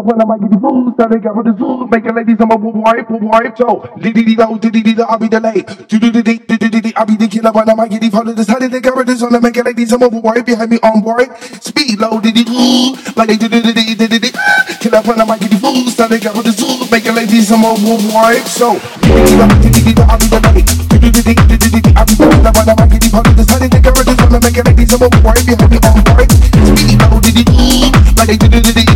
Up when I might get the food, started got with the zoo, making ladies, I'm a wipe, wipe, so. Diddy diddy do, diddy diddy I'll be delayed. Do do do do do do do, I'll be the killer when I might get the follow this. How they this on the making ladies, I'm overboard, you had me on board. Speed loaded, you ooh, like they did it, did it, did it. Kill up when I might get the food, started got with the zoo, making ladies, I'm a wipe, so. Diddy diddy do, I'll be delayed. Do do do do do do do, I'll be the killer when I might get the follow this. How they this on the making ladies, I'm overboard, you had me on board. Speed loaded, you ooh, like they did it, did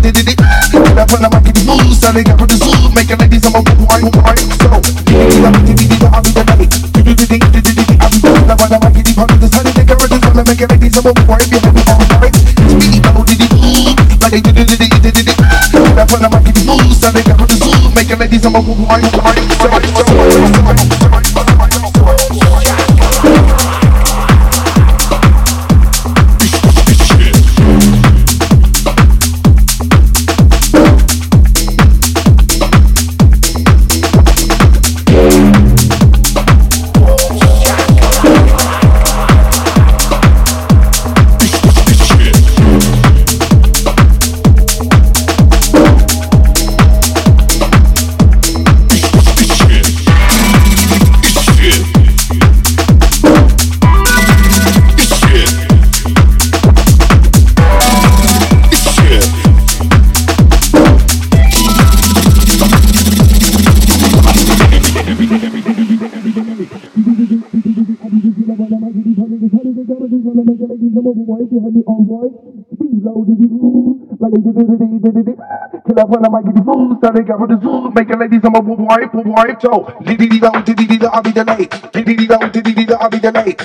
the food, started got with the zoo, making ladies, I'm a wipe, wipe, so. Diddy diddy do, diddy do, I'll be delayed. Do do do do do do do, I'll be the killer when I might get the follow this. How did they cover this on the making ladies, I'm overboard, you had me on board. Speed loaded, you like did it, did it, did it. Kill up when I might get the food, started got with the zoo, making ladies, I'm a wipe, wipe, so, so, Kill up when I might get the food, started got with the zoo, making ladies, I'm a wipe, wipe, so. Diddy diddy do, diddy diddy I'll be be delayed. Diddy diddy do, diddy diddy I'll be delayed.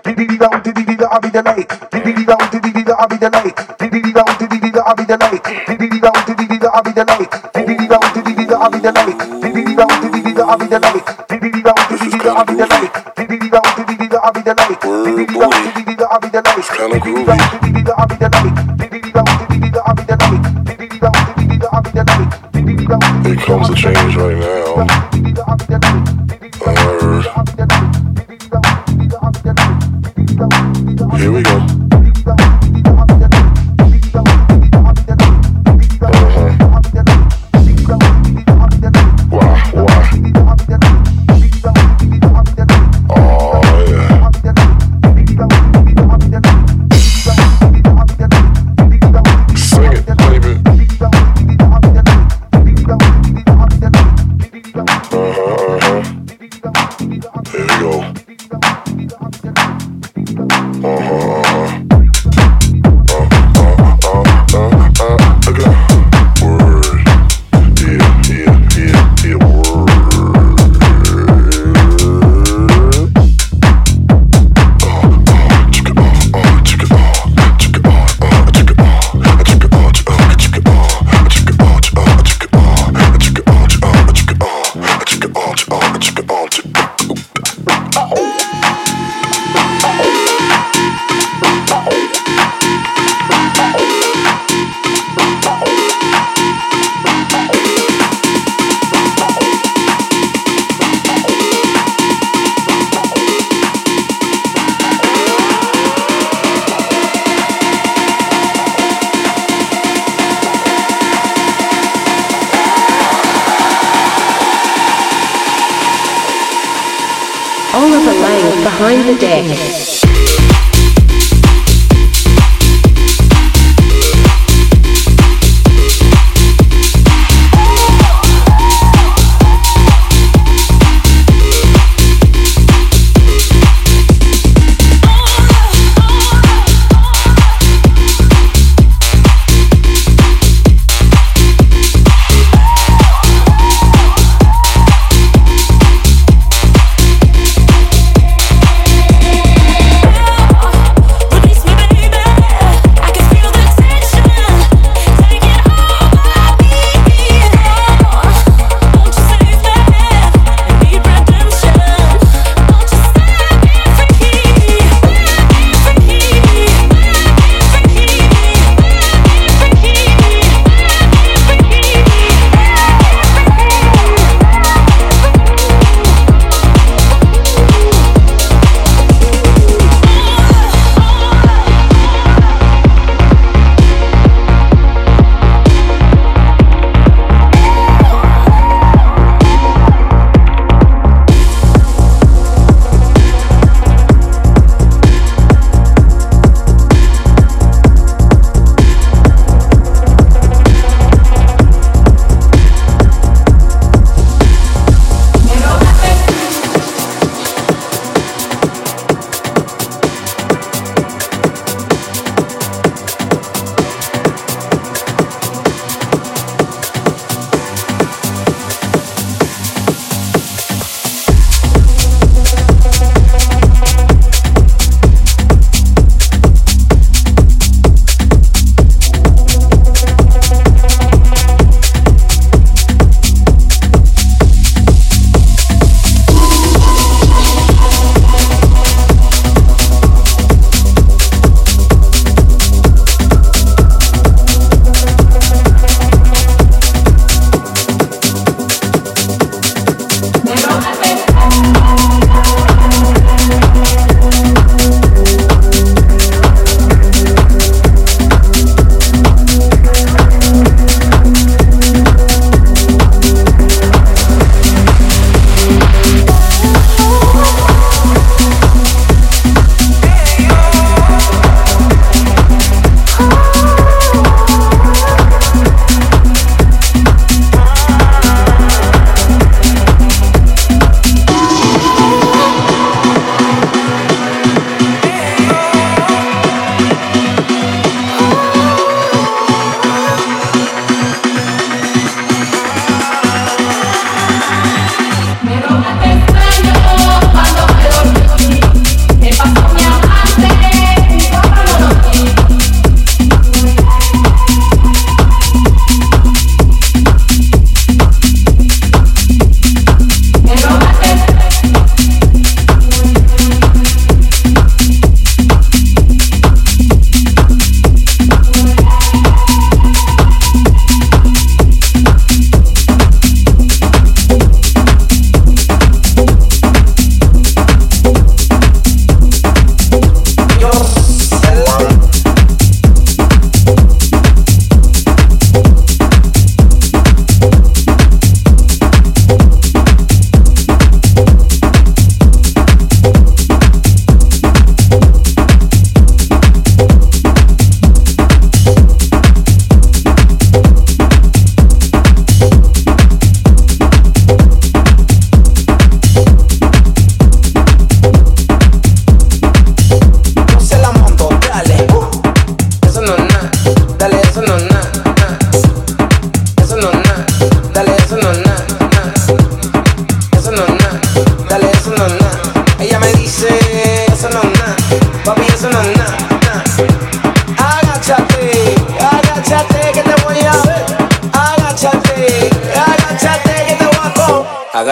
Diddy diddy do, diddy diddy I'll be delayed. Diddy diddy do, diddy diddy I'll be delayed. Diddy diddy do, diddy diddy I'll be delayed. Diddy diddy do, diddy diddy I'll be delayed. Diddy diddy do, diddy diddy I'll be delayed. Diddy diddy do, diddy diddy I'll be delayed. Diddy diddy do, diddy diddy I'll be delayed. Diddy Here comes the change right now.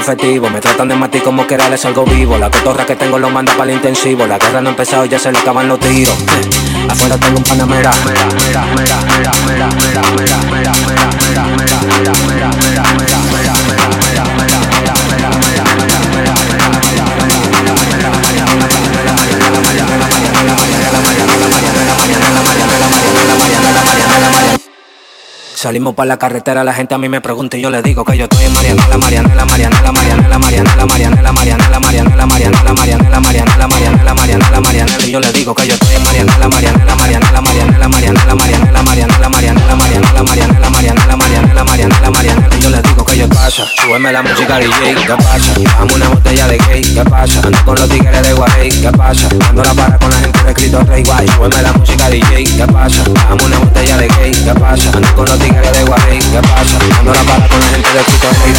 efectivo. Me tratan de matar como que era algo vivo. La cotorra que tengo lo manda para el intensivo. La guerra no ha empezado, ya se le acaban los tiros. Afuera tengo un panamera. Salimos para la carretera, la gente a mí me pregunta y yo le digo que yo estoy en Marianela, Marianela, Marianela, Marianela, Marianela, Marianela, Marianela, Marianela, Marianela, Marianela, Marianela, Marianela, Marianela, Marianela, y yo le digo que yo estoy en Marianela, Marianela, Marianela, Marianela, Marianela, Marianela, Marianela, Marianela, Marianela, Marianela, Marianela, Marianela, Marianela, Marianela, y yo le digo que yo pasa, súbeme la música DJ, ¿qué pasa? Dame una botella de gay, ¿qué pasa? Ando con los tigres de Guay, ¿qué pasa? Ando la para con la gente de Cristo Rey, guay, súbeme la música DJ, ¿qué pasa? Dame una botella de gay, ¿qué pasa? Ando con los de Guay, ¿qué pasa? Ando la para con la gente de Cristo Rey,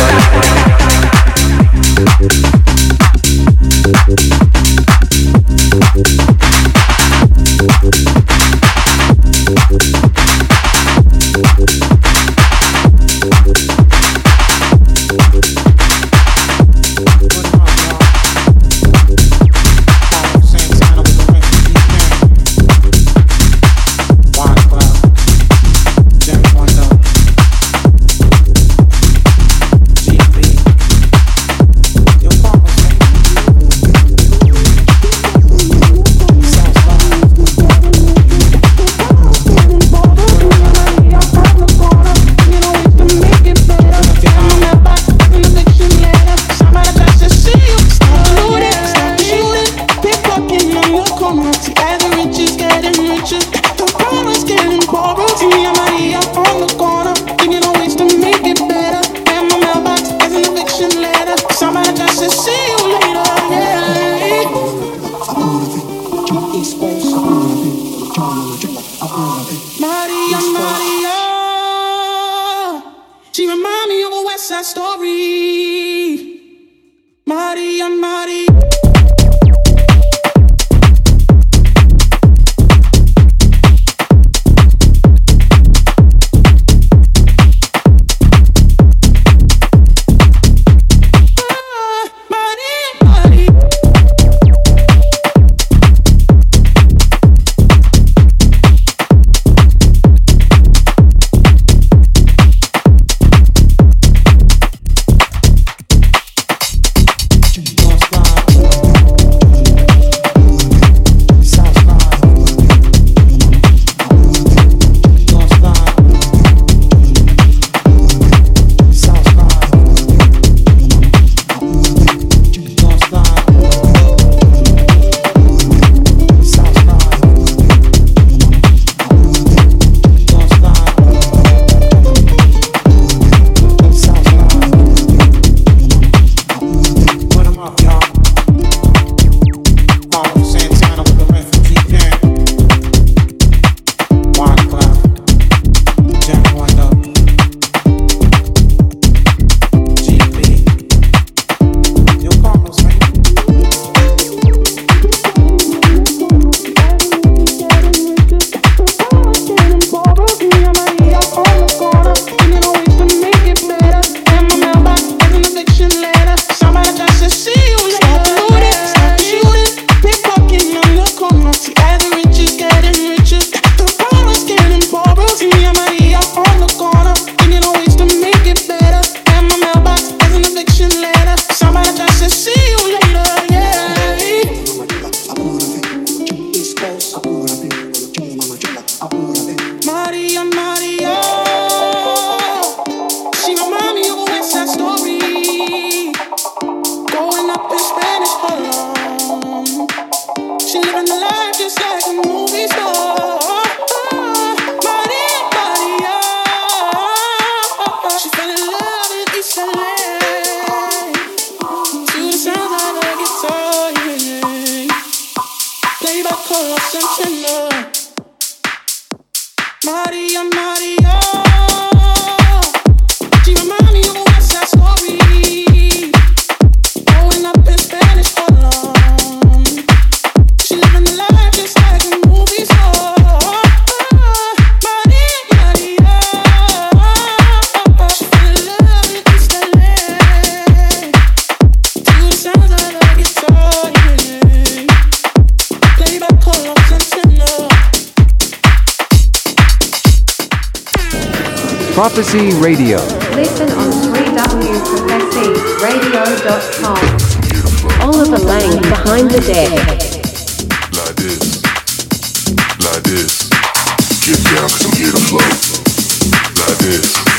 Prophecy Radio. Listen on 3wprophecyradio.com. Oliver Lang behind the deck. Like this. Like this. Get down cause I'm here to flow. Like this.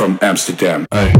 from Amsterdam. Aye.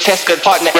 He days partner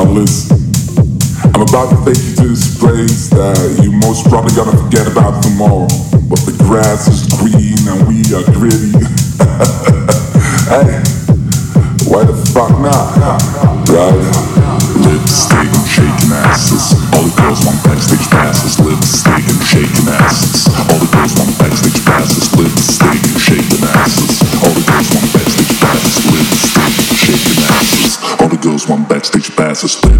outlets. I'm about to take you to this place that you most probably gonna forget about tomorrow. But the grass is green and we are gritty. hey, why the fuck not? Right? Lipstick, shaking asses. All the girls want backstage passes. Lip life is.